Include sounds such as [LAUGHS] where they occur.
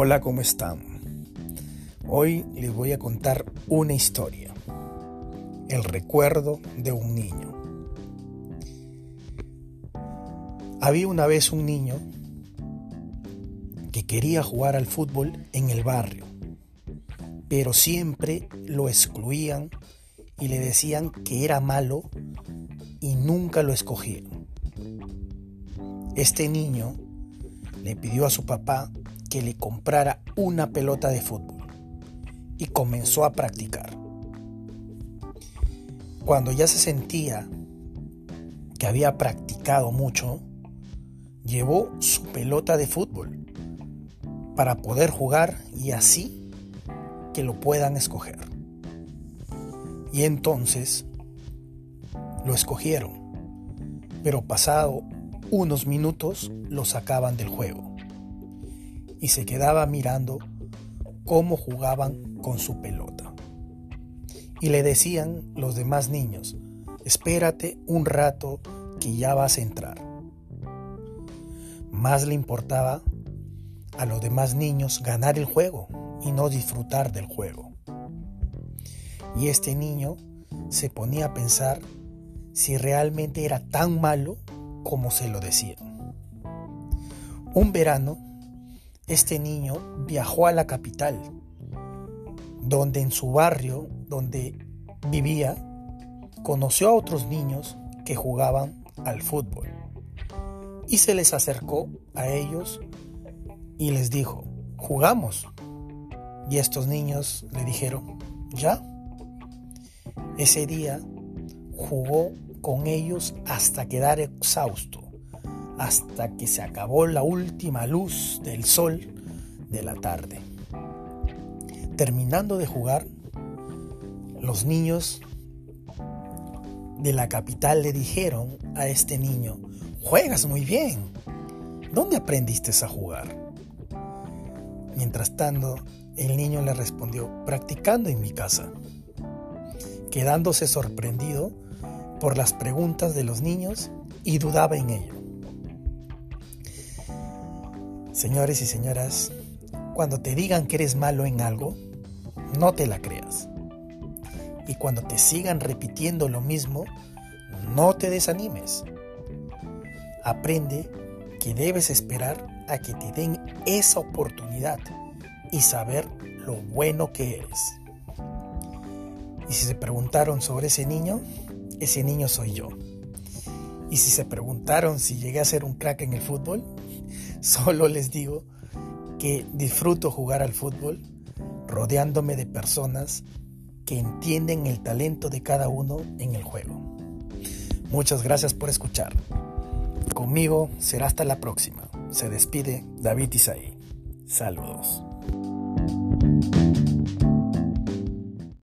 Hola, ¿cómo están? Hoy les voy a contar una historia, el recuerdo de un niño. Había una vez un niño que quería jugar al fútbol en el barrio, pero siempre lo excluían y le decían que era malo y nunca lo escogieron. Este niño le pidió a su papá que le comprara una pelota de fútbol y comenzó a practicar. Cuando ya se sentía que había practicado mucho, llevó su pelota de fútbol para poder jugar y así que lo puedan escoger. Y entonces lo escogieron, pero pasado unos minutos lo sacaban del juego y se quedaba mirando cómo jugaban con su pelota. Y le decían los demás niños, espérate un rato que ya vas a entrar. Más le importaba a los demás niños ganar el juego y no disfrutar del juego. Y este niño se ponía a pensar si realmente era tan malo como se lo decían. Un verano, este niño viajó a la capital, donde en su barrio, donde vivía, conoció a otros niños que jugaban al fútbol y se les acercó a ellos y les dijo, jugamos. Y estos niños le dijeron, ya. Ese día jugó con ellos hasta quedar exhausto, hasta que se acabó la última luz del sol de la tarde. Terminando de jugar, los niños de la capital le dijeron a este niño, juegas muy bien, ¿dónde aprendiste a jugar? Mientras tanto, el niño le respondió, practicando en mi casa, quedándose sorprendido por las preguntas de los niños y dudaba en ello. Señores y señoras, cuando te digan que eres malo en algo, no te la creas. Y cuando te sigan repitiendo lo mismo, no te desanimes. Aprende que debes esperar a que te den esa oportunidad y saber lo bueno que eres. Y si se preguntaron sobre ese niño, ese niño soy yo. Y si se preguntaron si llegué a ser un crack en el fútbol, [LAUGHS] solo les digo que disfruto jugar al fútbol rodeándome de personas que entienden el talento de cada uno en el juego. Muchas gracias por escuchar. Conmigo será hasta la próxima. Se despide David Isaí. Saludos.